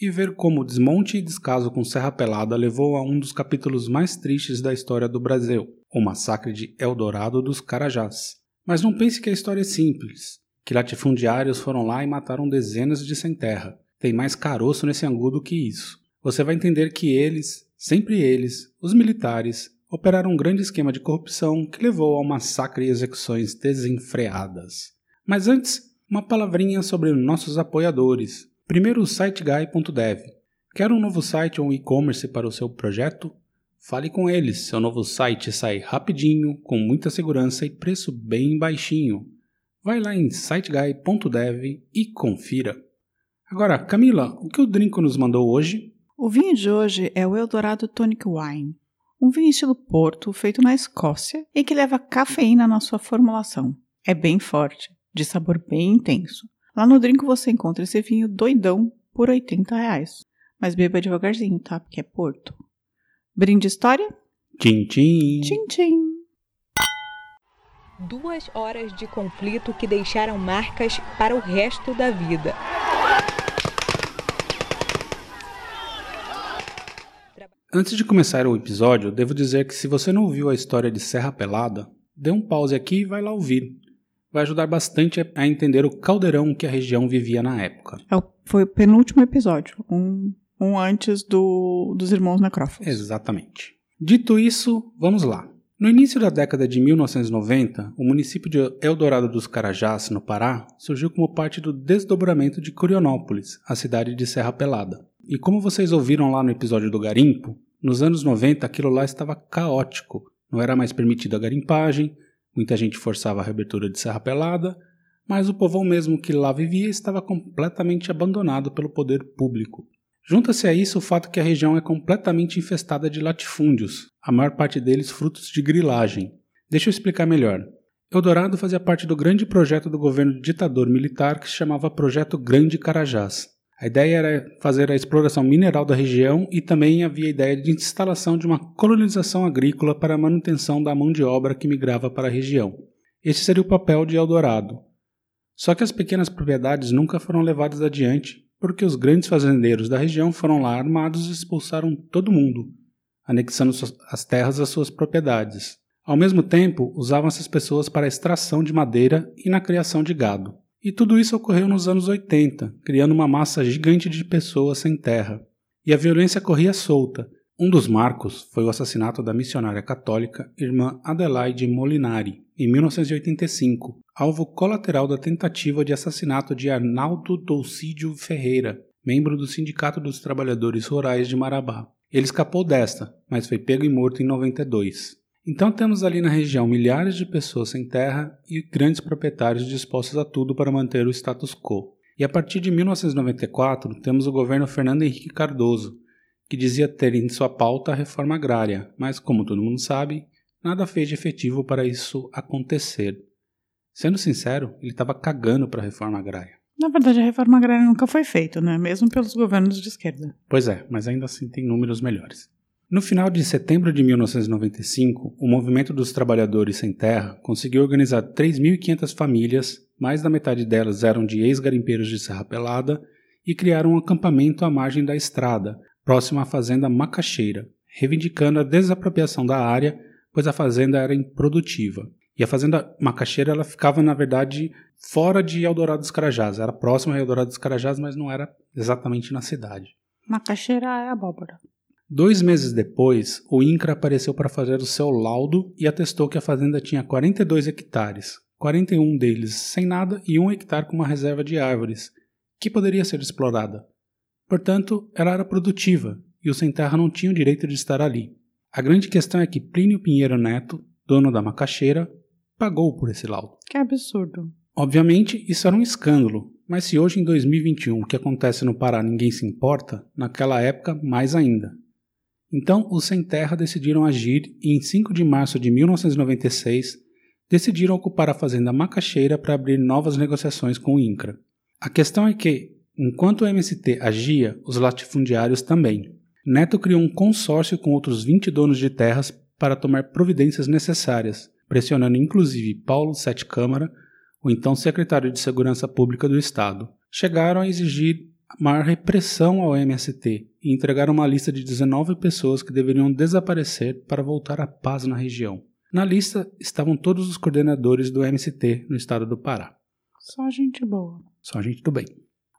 e ver como o desmonte e descaso com Serra Pelada levou a um dos capítulos mais tristes da história do Brasil, o massacre de Eldorado dos Carajás. Mas não pense que a história é simples, que latifundiários foram lá e mataram dezenas de sem terra. Tem mais caroço nesse angu do que isso. Você vai entender que eles, sempre eles, os militares, operaram um grande esquema de corrupção que levou ao massacre e execuções desenfreadas. Mas antes, uma palavrinha sobre nossos apoiadores. Primeiro o siteguy.dev. Quer um novo site ou e-commerce para o seu projeto? Fale com eles. Seu novo site sai rapidinho, com muita segurança e preço bem baixinho. Vai lá em siteguy.dev e confira. Agora, Camila, o que o Drinco nos mandou hoje? O vinho de hoje é o Eldorado Tonic Wine, um vinho estilo Porto feito na Escócia e que leva cafeína na sua formulação. É bem forte, de sabor bem intenso. Lá no Drinco você encontra esse vinho doidão por 80 reais. Mas beba devagarzinho, tá? Porque é Porto. Brinde história? Tchim, tchim. Tchim, tchim. Duas horas de conflito que deixaram marcas para o resto da vida. Antes de começar o episódio, devo dizer que se você não ouviu a história de Serra Pelada, dê um pause aqui e vai lá ouvir. Vai ajudar bastante a entender o caldeirão que a região vivia na época. É foi o penúltimo episódio, um, um antes do, dos Irmãos Necrófagos. Exatamente. Dito isso, vamos lá. No início da década de 1990, o município de Eldorado dos Carajás, no Pará, surgiu como parte do desdobramento de Curionópolis, a cidade de Serra Pelada. E como vocês ouviram lá no episódio do garimpo, nos anos 90 aquilo lá estava caótico. Não era mais permitida a garimpagem, muita gente forçava a reabertura de Serra Pelada, mas o povão mesmo que lá vivia estava completamente abandonado pelo poder público. Junta-se a isso o fato que a região é completamente infestada de latifúndios, a maior parte deles frutos de grilagem. Deixa eu explicar melhor. Eldorado fazia parte do grande projeto do governo ditador militar que se chamava Projeto Grande Carajás. A ideia era fazer a exploração mineral da região e também havia a ideia de instalação de uma colonização agrícola para a manutenção da mão de obra que migrava para a região. Esse seria o papel de Eldorado. Só que as pequenas propriedades nunca foram levadas adiante, porque os grandes fazendeiros da região foram lá armados e expulsaram todo mundo, anexando as terras às suas propriedades. Ao mesmo tempo, usavam essas pessoas para a extração de madeira e na criação de gado. E tudo isso ocorreu nos anos 80, criando uma massa gigante de pessoas sem terra. E a violência corria solta. Um dos marcos foi o assassinato da missionária católica irmã Adelaide Molinari, em 1985, alvo colateral da tentativa de assassinato de Arnaldo Dolcídio Ferreira, membro do Sindicato dos Trabalhadores Rurais de Marabá. Ele escapou desta, mas foi pego e morto em 92. Então temos ali na região milhares de pessoas sem terra e grandes proprietários dispostos a tudo para manter o status quo. E a partir de 1994 temos o governo Fernando Henrique Cardoso, que dizia ter em sua pauta a reforma agrária, mas como todo mundo sabe, nada fez de efetivo para isso acontecer. Sendo sincero, ele estava cagando para a reforma agrária. Na verdade, a reforma agrária nunca foi feita, né? Mesmo pelos governos de esquerda. Pois é, mas ainda assim tem números melhores. No final de setembro de 1995, o Movimento dos Trabalhadores Sem Terra conseguiu organizar 3.500 famílias, mais da metade delas eram de ex-garimpeiros de Serra Pelada, e criaram um acampamento à margem da estrada, próximo à fazenda Macaxeira, reivindicando a desapropriação da área, pois a fazenda era improdutiva. E a fazenda Macaxeira ela ficava, na verdade, fora de Eldorado dos Carajás. Era próximo a Eldorado dos Carajás, mas não era exatamente na cidade. Macaxeira é abóbora. Dois meses depois, o INCRA apareceu para fazer o seu laudo e atestou que a fazenda tinha 42 hectares, 41 deles sem nada e um hectare com uma reserva de árvores, que poderia ser explorada. Portanto, ela era produtiva e os sem terra não tinham direito de estar ali. A grande questão é que Plínio Pinheiro Neto, dono da macaxeira, pagou por esse laudo. Que absurdo. Obviamente, isso era um escândalo, Mas se hoje em 2021 o que acontece no Pará ninguém se importa, naquela época mais ainda. Então os sem terra decidiram agir e em 5 de março de 1996 decidiram ocupar a fazenda Macaxeira para abrir novas negociações com o INCRA. A questão é que, enquanto o MST agia, os latifundiários também. Neto criou um consórcio com outros 20 donos de terras para tomar providências necessárias, pressionando inclusive Paulo Sete Câmara, o então secretário de Segurança Pública do Estado. Chegaram a exigir maior repressão ao MST e entregaram uma lista de 19 pessoas que deveriam desaparecer para voltar à paz na região. Na lista estavam todos os coordenadores do MST no estado do Pará. Só gente boa. Só gente do bem.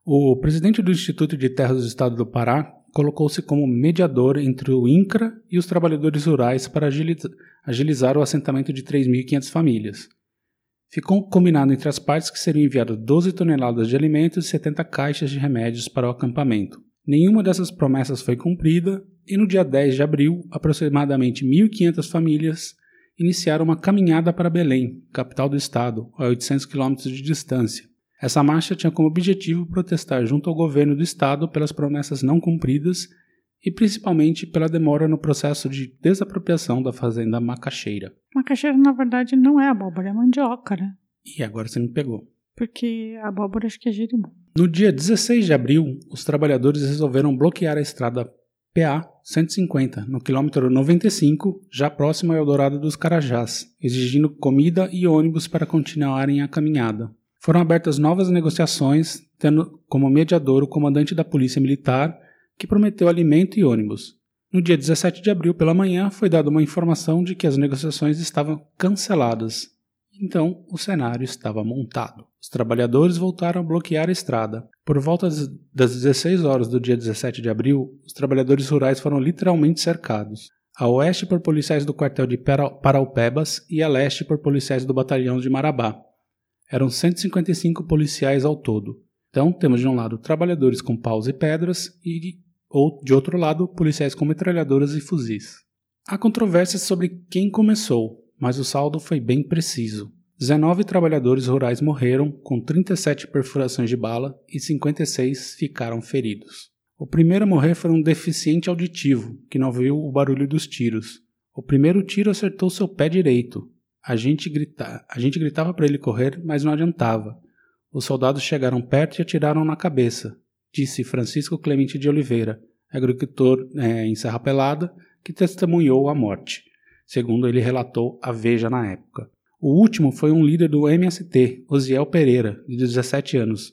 O presidente do Instituto de Terras do Estado do Pará colocou-se como mediador entre o INCRA e os trabalhadores rurais para agilizar o assentamento de 3.500 famílias. Ficou combinado entre as partes que seriam enviadas 12 toneladas de alimentos e 70 caixas de remédios para o acampamento. Nenhuma dessas promessas foi cumprida e no dia 10 de abril, aproximadamente 1.500 famílias iniciaram uma caminhada para Belém, capital do estado, a 800 quilômetros de distância. Essa marcha tinha como objetivo protestar junto ao governo do estado pelas promessas não cumpridas e principalmente pela demora no processo de desapropriação da fazenda Macaxeira. Macaxeira, na verdade, não é abóbora, é mandioca, né? E agora você me pegou. Porque a abóbora acho que é girimum. No dia 16 de abril, os trabalhadores resolveram bloquear a estrada PA 150, no quilômetro 95, já próximo ao Eldorado dos Carajás, exigindo comida e ônibus para continuarem a caminhada. Foram abertas novas negociações, tendo como mediador o comandante da Polícia Militar que prometeu alimento e ônibus. No dia 17 de abril, pela manhã, foi dada uma informação de que as negociações estavam canceladas. Então, o cenário estava montado. Os trabalhadores voltaram a bloquear a estrada. Por volta das 16 horas do dia 17 de abril, os trabalhadores rurais foram literalmente cercados. A oeste por policiais do quartel de Paraupebas e a leste por policiais do batalhão de Marabá. Eram 155 policiais ao todo. Então, temos de um lado trabalhadores com paus e pedras e de outro lado, policiais com metralhadoras e fuzis. Há controvérsias sobre quem começou, mas o saldo foi bem preciso. 19 trabalhadores rurais morreram, com 37 perfurações de bala e 56 ficaram feridos. O primeiro a morrer foi um deficiente auditivo, que não viu o barulho dos tiros. O primeiro tiro acertou seu pé direito. A gente, grita... a gente gritava para ele correr, mas não adiantava. Os soldados chegaram perto e atiraram na cabeça disse Francisco Clemente de Oliveira, agricultor é, em Serra Pelada, que testemunhou a morte, segundo ele relatou à Veja na época. O último foi um líder do MST, Osiel Pereira, de 17 anos,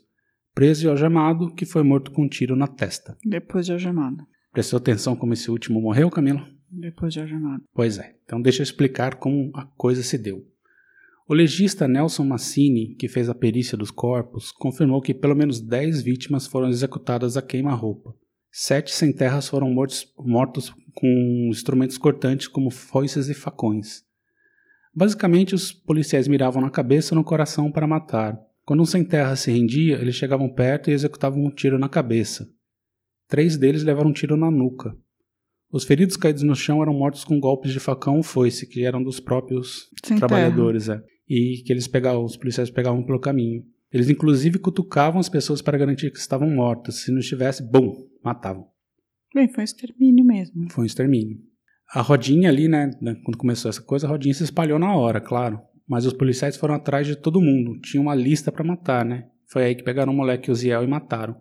preso e algemado, que foi morto com um tiro na testa. Depois de algemado. Prestou atenção como esse último morreu, Camila? Depois de algemado. Pois é. Então deixa eu explicar como a coisa se deu. O legista Nelson Massini, que fez a perícia dos corpos, confirmou que pelo menos 10 vítimas foram executadas a queima-roupa. Sete sem terras foram mortos, mortos com instrumentos cortantes como foices e facões. Basicamente, os policiais miravam na cabeça ou no coração para matar. Quando um sem terra se rendia, eles chegavam perto e executavam um tiro na cabeça. Três deles levaram um tiro na nuca. Os feridos caídos no chão eram mortos com golpes de facão ou foice, que eram dos próprios sem trabalhadores. É e que eles pegavam, os policiais pegavam pelo caminho. Eles inclusive cutucavam as pessoas para garantir que estavam mortas. Se não estivesse, bum, matavam. Bem, foi um extermínio mesmo. Foi um extermínio. A rodinha ali, né, né, quando começou essa coisa, a rodinha se espalhou na hora, claro. Mas os policiais foram atrás de todo mundo. Tinha uma lista para matar, né? Foi aí que pegaram o moleque Uziel e mataram.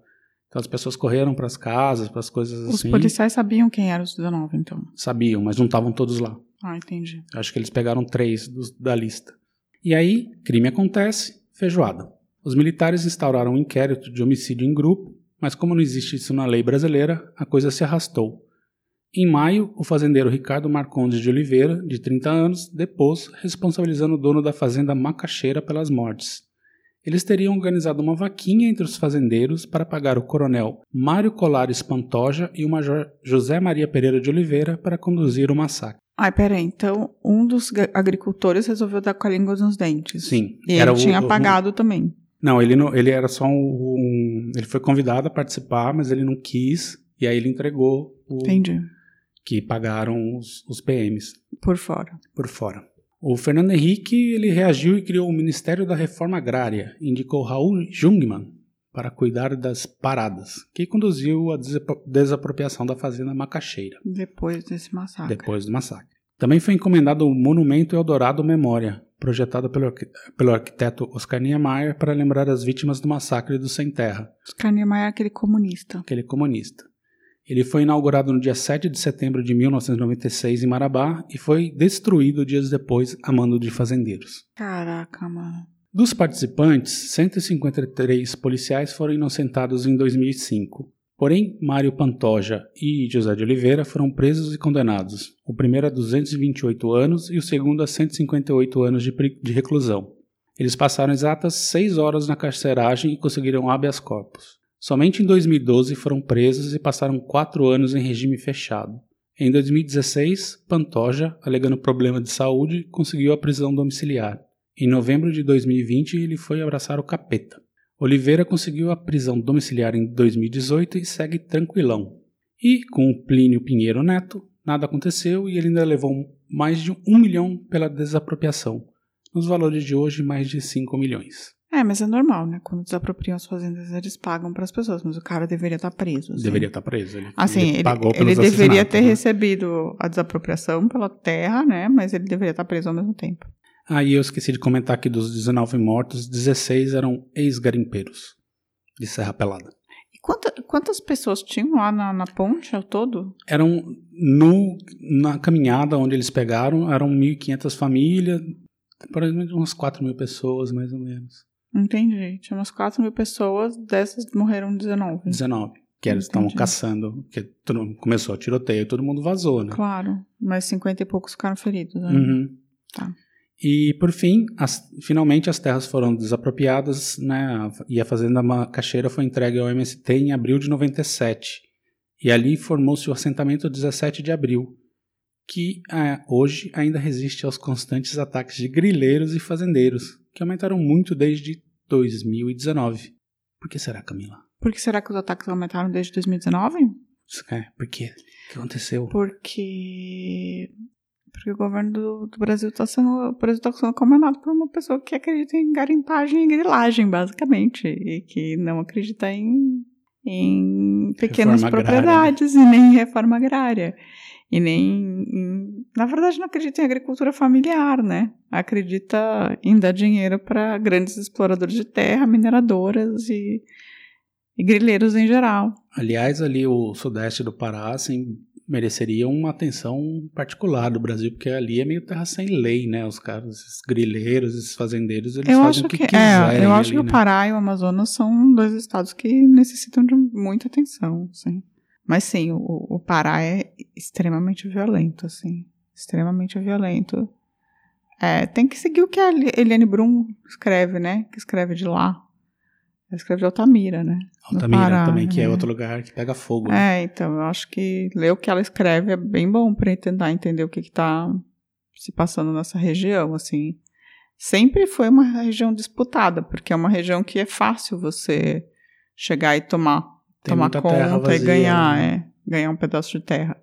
Então as pessoas correram para as casas, para as coisas os assim. Os policiais sabiam quem eram os 19, então? Sabiam, mas não estavam todos lá. Ah, entendi. Acho que eles pegaram três dos, da lista. E aí, crime acontece, feijoada. Os militares instauraram um inquérito de homicídio em grupo, mas como não existe isso na lei brasileira, a coisa se arrastou. Em maio, o fazendeiro Ricardo Marcondes de Oliveira, de 30 anos, depôs, responsabilizando o dono da fazenda Macaxeira pelas mortes. Eles teriam organizado uma vaquinha entre os fazendeiros para pagar o coronel Mário Colares Pantoja e o major José Maria Pereira de Oliveira para conduzir o massacre. Ai, peraí, então um dos agricultores resolveu dar com a língua nos dentes. Sim. E ele tinha o, pagado o... também. Não, ele não, ele era só um, um, Ele foi convidado a participar, mas ele não quis. E aí ele entregou o. Entendi. Que pagaram os, os PMs. Por fora. Por fora. O Fernando Henrique ele reagiu e criou o Ministério da Reforma Agrária. Indicou Raul Jungmann para cuidar das paradas, que conduziu à desapropriação da fazenda Macaxeira. Depois desse massacre. Depois do massacre. Também foi encomendado o Monumento Eldorado Memória, projetado pelo, pelo arquiteto Oscar Niemeyer para lembrar as vítimas do massacre do Sem Terra. Oscar Niemeyer é aquele comunista. Aquele comunista. Ele foi inaugurado no dia 7 de setembro de 1996 em Marabá e foi destruído dias depois a mando de fazendeiros. Caraca, mano. Dos participantes, 153 policiais foram inocentados em 2005. Porém, Mário Pantoja e José de Oliveira foram presos e condenados, o primeiro a 228 anos e o segundo a 158 anos de, de reclusão. Eles passaram exatas seis horas na carceragem e conseguiram habeas corpus. Somente em 2012 foram presos e passaram quatro anos em regime fechado. Em 2016, Pantoja, alegando problema de saúde, conseguiu a prisão domiciliar. Em novembro de 2020, ele foi abraçar o capeta. Oliveira conseguiu a prisão domiciliar em 2018 e segue tranquilão. E, com o Plínio Pinheiro Neto, nada aconteceu e ele ainda levou mais de um milhão pela desapropriação. Nos valores de hoje, mais de 5 milhões. É, mas é normal, né? Quando desapropriam as fazendas, eles pagam para as pessoas, mas o cara deveria estar tá preso. Assim. Deveria estar tá preso. Ele, assim, ele, ele, pagou ele deveria ter né? recebido a desapropriação pela terra, né? Mas ele deveria estar tá preso ao mesmo tempo. Ah, e eu esqueci de comentar que dos 19 mortos, 16 eram ex-garimpeiros de Serra Pelada. E quanta, quantas pessoas tinham lá na, na ponte ao todo? Eram, no, na caminhada onde eles pegaram, eram 1.500 famílias, provavelmente umas 4 mil pessoas, mais ou menos. Entendi. Tinha umas 4 mil pessoas, dessas morreram 19. 19. Que eles estavam caçando, todo, começou a tiroteio e todo mundo vazou, né? Claro, mas 50 e poucos ficaram feridos. Né? Uhum. Tá. E, por fim, as, finalmente as terras foram desapropriadas né, e a Fazenda Macaxeira foi entregue ao MST em abril de 97. E ali formou-se o assentamento 17 de abril, que é, hoje ainda resiste aos constantes ataques de grileiros e fazendeiros, que aumentaram muito desde 2019. Por que será, Camila? Por que será que os ataques aumentaram desde 2019? É, por quê? O que aconteceu? Porque porque o governo do, do Brasil está sendo, o Brasil tá sendo comandado por uma pessoa que acredita em garimpagem e grilagem, basicamente, e que não acredita em, em pequenas reforma propriedades agrária. e nem em reforma agrária. E nem, em, na verdade, não acredita em agricultura familiar, né? Acredita em dar dinheiro para grandes exploradores de terra, mineradoras e, e grileiros em geral. Aliás, ali o sudeste do Pará, assim, mereceria uma atenção particular do Brasil, porque ali é meio terra sem lei, né? Os caras, esses grileiros, esses fazendeiros, eles eu fazem o que, que é, quiserem. É, eu acho ali, que né? o Pará e o Amazonas são dois estados que necessitam de muita atenção, sim. Mas sim, o, o Pará é extremamente violento, assim. Extremamente violento. É, tem que seguir o que a Eliane Brum escreve, né? Que escreve de lá. Ela escreve de Altamira, né? Altamira Pará, também, que é. é outro lugar que pega fogo. Né? É, então, eu acho que ler o que ela escreve é bem bom para tentar entender o que está se passando nessa região, assim. Sempre foi uma região disputada, porque é uma região que é fácil você chegar e tomar, Tem tomar conta vazia, e ganhar, né? é, ganhar um pedaço de terra.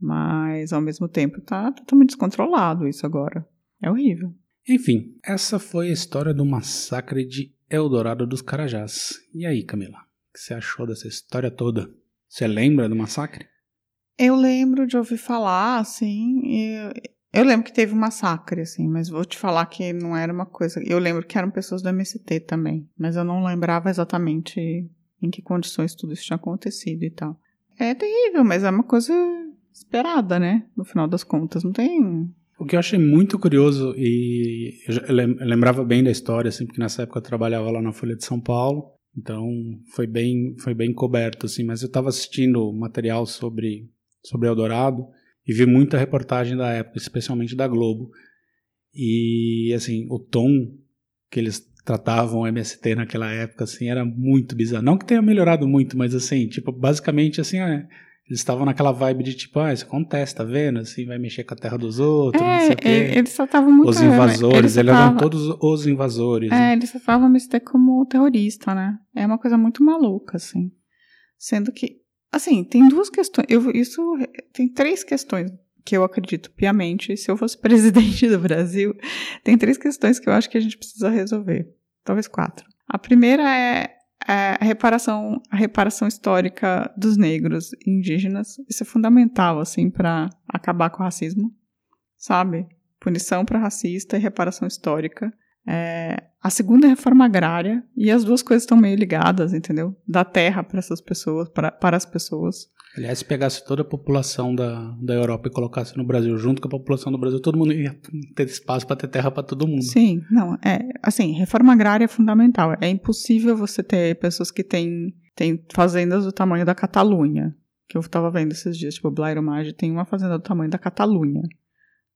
Mas, ao mesmo tempo, tá totalmente descontrolado isso agora. É horrível. Enfim, essa foi a história do massacre de Eldorado dos Carajás. E aí, Camila? O que você achou dessa história toda? Você lembra do massacre? Eu lembro de ouvir falar, assim. Eu, eu lembro que teve um massacre, assim, mas vou te falar que não era uma coisa. Eu lembro que eram pessoas do MST também, mas eu não lembrava exatamente em que condições tudo isso tinha acontecido e tal. É terrível, mas é uma coisa esperada, né? No final das contas, não tem. O que eu achei muito curioso, e eu, lembrava bem da história, assim, porque nessa época eu trabalhava lá na Folha de São Paulo, então foi bem, foi bem coberto, assim, mas eu estava assistindo material sobre, sobre Eldorado e vi muita reportagem da época, especialmente da Globo. E, assim, o tom que eles tratavam o MST naquela época, assim, era muito bizarro. Não que tenha melhorado muito, mas, assim, tipo, basicamente, assim, é, eles estavam naquela vibe de tipo, ah, isso acontece, tá vendo? Assim, vai mexer com a terra dos outros, é, não sei o quê. Eles só estavam muito... Os invasores, eles, eles eram todos os invasores. É, né? eles só estavam me como terrorista, né? É uma coisa muito maluca, assim. Sendo que, assim, tem duas questões. Eu, isso tem três questões que eu acredito piamente. Se eu fosse presidente do Brasil, tem três questões que eu acho que a gente precisa resolver. Talvez quatro. A primeira é é, a reparação, a reparação histórica dos negros e indígenas, isso é fundamental, assim, para acabar com o racismo, sabe? Punição para racista e reparação histórica. É, a segunda é reforma agrária, e as duas coisas estão meio ligadas, entendeu? Da terra para essas pessoas, pra, para as pessoas. Aliás, se pegasse toda a população da, da Europa e colocasse no Brasil junto com a população do Brasil, todo mundo ia ter espaço para ter terra para todo mundo. Sim, não, é, assim, reforma agrária é fundamental. É impossível você ter pessoas que têm, têm fazendas do tamanho da Catalunha, que eu estava vendo esses dias, tipo, Blairo Maggi tem uma fazenda do tamanho da Catalunha.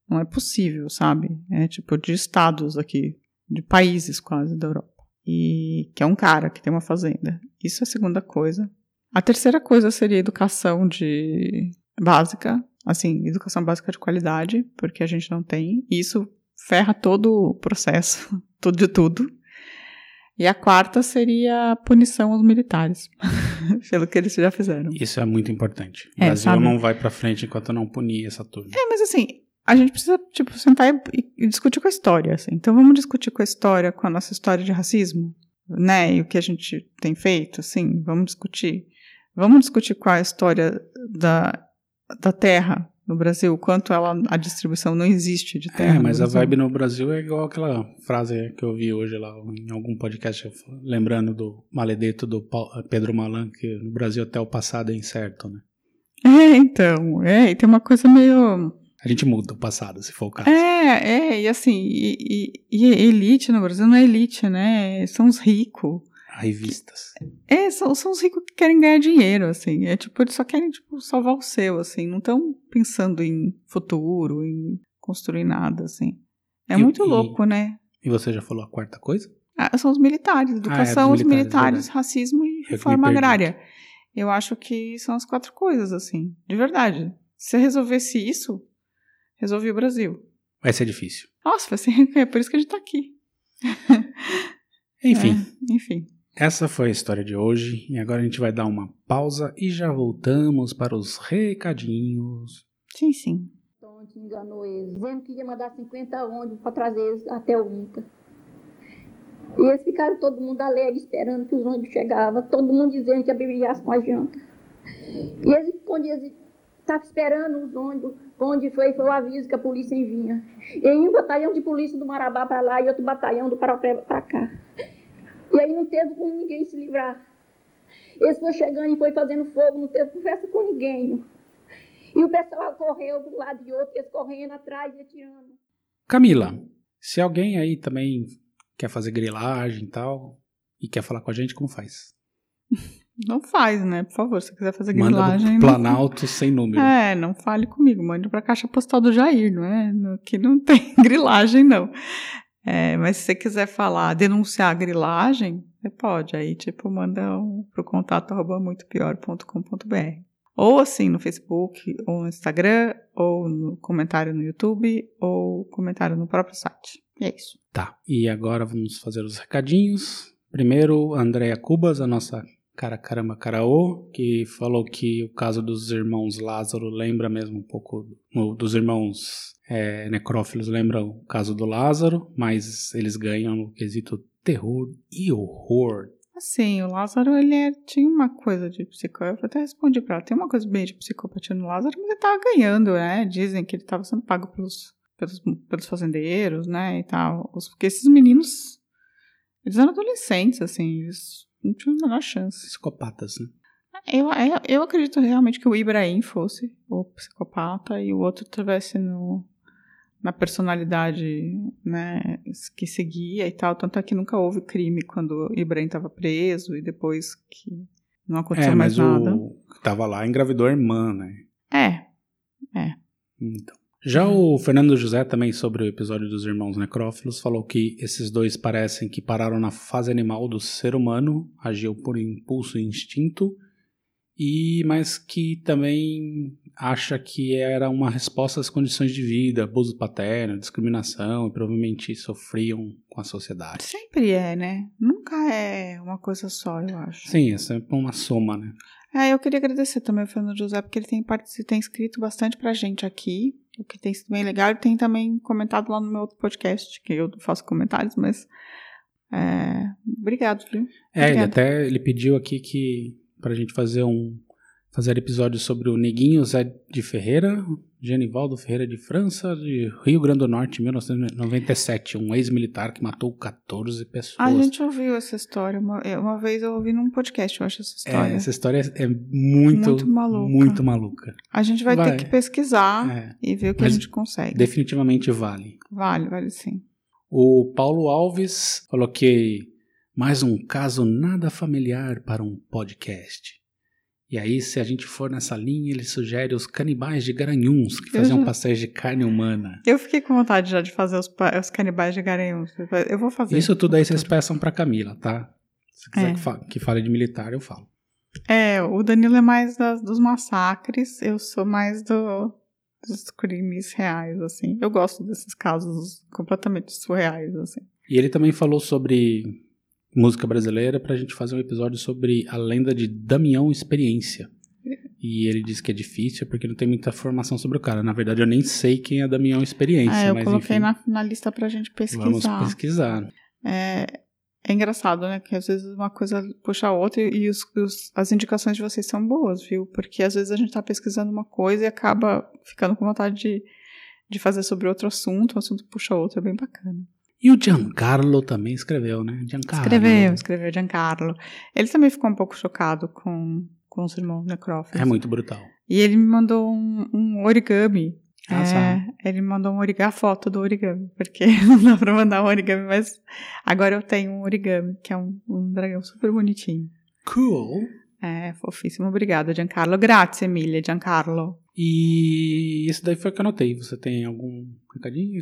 Não é possível, sabe? É tipo de estados aqui, de países quase da Europa. E que é um cara que tem uma fazenda. Isso é a segunda coisa. A terceira coisa seria educação de básica, assim, educação básica de qualidade, porque a gente não tem. E isso ferra todo o processo, tudo de tudo. E a quarta seria a punição aos militares, pelo que eles já fizeram. Isso é muito importante. O É, Brasil sabe? não vai para frente enquanto não punir essa turma. É, mas assim, a gente precisa, tipo, sentar e, e discutir com a história, assim. Então vamos discutir com a história, com a nossa história de racismo, né? E o que a gente tem feito, assim, vamos discutir. Vamos discutir qual a história da, da terra no Brasil, quanto ela, a distribuição não existe de terra. É, mas a vibe no Brasil é igual aquela frase que eu vi hoje lá em algum podcast, lembrando do maledeto do Pedro Malan, que no Brasil até o passado é incerto, né? É, então, é, e tem uma coisa meio. A gente muda o passado, se for o caso. É, é, e assim, e, e- e elite no Brasil não é elite, né? São os ricos. Revistas. É, são, são os ricos que querem ganhar dinheiro, assim. É tipo, eles só querem, tipo, salvar o seu, assim. Não estão pensando em futuro, em construir nada, assim. É E- muito louco, né? E você já falou a quarta coisa? Ah, são os militares, educação, dos os militares, militares, racismo e reforma agrária. Eu acho que são as quatro coisas, assim. De verdade. Se resolvesse isso, resolvi o Brasil. Vai ser difícil. Nossa, vai ser, é por isso que a gente tá aqui. Enfim, É, enfim. essa foi a história de hoje. E agora a gente vai dar uma pausa e já voltamos para os recadinhos. Sim, sim. Tonte enganou eles, dizendo que ia mandar 50 ônibus para trazer eles até o INCA. E eles ficaram todo mundo alegre, esperando que os ônibus chegavam, todo mundo dizendo que ia beber com a janta. E eles, quando eles estavam esperando os ônibus, onde foi, foi o aviso que a polícia vinha. E aí um batalhão de polícia do Marabá para lá e outro batalhão do Parapé para cá. E aí não teve como ninguém se livrar. Eles foram chegando e foi fazendo fogo, não teve conversa com ninguém. E o pessoal correu de um lado e outro, eles correndo atrás e atirando. Camila, se alguém aí também quer fazer grilagem e tal, e quer falar com a gente, como faz? Não faz, né? Por favor, se quiser fazer Manda grilagem. não- Planalto sem número. É, não fale comigo, mande pra caixa postal do Jair, não é? Que não tem grilagem, não. É, mas se você quiser falar, denunciar a grilagem, você pode. Aí, tipo, manda um, pro contato arroba muitopior.com.br. Ou assim, no Facebook, ou no Instagram, ou no comentário no YouTube, ou comentário no próprio site. E é isso. Tá, e agora vamos fazer os recadinhos. Primeiro, a Andrea Cubas, a nossa cara caramba caraô, que falou que o caso dos irmãos Lázaro lembra mesmo um pouco dos irmãos é, necrófilos, lembra o caso do Lázaro, mas eles ganham no quesito terror e horror. Assim, o Lázaro, ele é- tinha uma coisa de psicópata. Eu até respondi pra ela. Tem uma coisa bem de psicopatia no Lázaro, mas ele tava ganhando, né? Dizem que ele tava sendo pago pelos, pelos, pelos fazendeiros, né? E tal. Porque esses meninos, eles eram adolescentes, assim, eles não tinham a menor chance. Psicopatas, né? Eu, eu, eu acredito realmente que o Ibrahim fosse o psicopata e o outro tivesse no, na personalidade né, que seguia e tal. Tanto é que nunca houve crime quando o Ibrahim estava preso e depois que não aconteceu É, mais mas nada. o tava lá engravidou a irmã, né? É, Então. Já o Fernando José, também sobre o episódio dos irmãos necrófilos, falou que esses dois parecem que pararam na fase animal do ser humano, agiu por impulso e instinto, e mas que também acha que era uma resposta às condições de vida, abuso paterno, discriminação, e provavelmente sofriam com a sociedade. sempre é, né? Nunca é uma coisa só, eu acho. Sim, é sempre uma soma, né? É, eu queria agradecer também ao Fernando José, porque ele tem, tem escrito bastante pra gente aqui, o que tem sido bem legal. Ele tem também comentado lá no meu outro podcast, que eu faço comentários, mas É, obrigado, viu? É, ele até ele pediu aqui que pra gente fazer um fazer episódio sobre o Neguinho Zé de Ferreira, Genivaldo Ferreira de França, de Rio Grande do Norte, 1997, um ex-militar que matou 14 pessoas. A gente ouviu essa história. Uma, eu- uma vez eu ouvi num podcast, eu acho, essa É, história. essa história é muito, Muito maluca. muito maluca. A gente vai, Vai. ter que pesquisar É, e ver o que Mas a gente consegue. definitivamente vale. Vale, vale sim. O Paulo Alves falou que mais um caso nada familiar para um podcast. E aí, se a gente for nessa linha, ele sugere os canibais de Garanhuns, que faziam Uhum. pastéis de carne humana. Eu fiquei com vontade já de fazer os, os canibais de Garanhuns. Eu vou fazer. Isso tudo aí vocês peçam pra Camila, tá? Se quiser É. que, fa- que fale de militar, eu falo. É, o Danilo é mais das- dos massacres, eu sou mais do, dos crimes reais, assim. Eu gosto desses casos completamente surreais, assim. E ele também falou sobre música brasileira pra gente fazer um episódio sobre a lenda de Damião Experiência. E ele disse que é difícil porque não tem muita informação sobre o cara. Na verdade, eu nem sei quem é Damião Experiência. Ah, eu mas coloquei enfim, na, na lista pra gente pesquisar. Vamos pesquisar. É, é engraçado, né? Que às vezes uma coisa puxa a outra e, e os- os- as indicações de vocês são boas, viu? Porque às vezes a gente tá pesquisando uma coisa e acaba ficando com vontade de, de fazer sobre outro assunto, o assunto puxa outro, é bem bacana. E o Giancarlo também escreveu, né? Giancarlo. Escreveu, escreveu Giancarlo. Ele também ficou um pouco chocado com, com os irmãos necrófilos. É muito brutal. E ele me mandou um, um origami. Ah, É, ele me mandou um origami, a foto do origami, porque não dá pra mandar um origami, mas agora eu tenho um origami, que é um, um dragão super bonitinho. Cool. É, fofíssimo. Obrigada, Giancarlo. Grazie, Emília, Giancarlo. E esse daí foi o que eu anotei. Você tem algum recadinho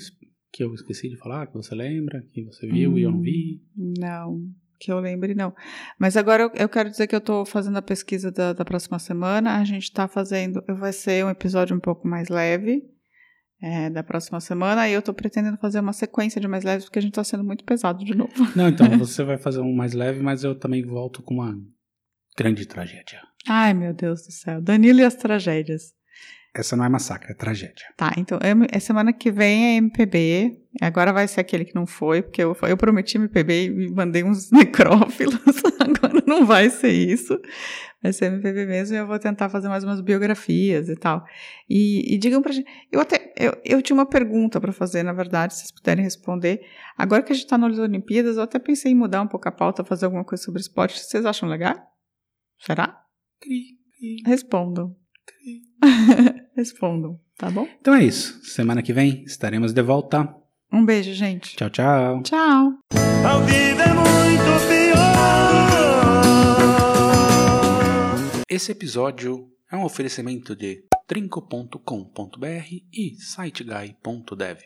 que eu esqueci de falar, que você lembra, que você viu e eu não vi? Não, que eu lembre, não. Mas agora eu, eu quero dizer que eu tô fazendo a pesquisa da, da próxima semana. A gente tá fazendo. Vai ser um episódio um pouco mais leve. é, da próxima semana, e eu tô pretendendo fazer uma sequência de mais leves, porque a gente tá sendo muito pesado de novo. Não, então você vai fazer um mais leve, mas eu também volto com uma grande tragédia. Ai, meu Deus do céu. Danilo e as tragédias. Essa não é massacre, é tragédia. Tá, então é, é semana que vem é MPB. Agora vai ser aquele que não foi, porque eu, eu prometi MPB e mandei uns necrófilos. Agora não vai ser isso. Vai ser MPB mesmo e eu vou tentar fazer mais umas biografias e tal. E, e digam pra gente. Eu até. Eu, eu tinha uma pergunta pra fazer, na verdade, se vocês puderem responder. Agora que a gente tá nas Olimpíadas, eu até pensei em mudar um pouco a pauta, fazer alguma coisa sobre esporte. Vocês acham legal? Será? Respondam. Respondam, tá bom? Então é isso. Semana que vem estaremos de volta. Um beijo, gente. Tchau, tchau. Tchau. Ao vivo é muito pior. Esse episódio é um oferecimento de trinco.com.br e siteguy.dev.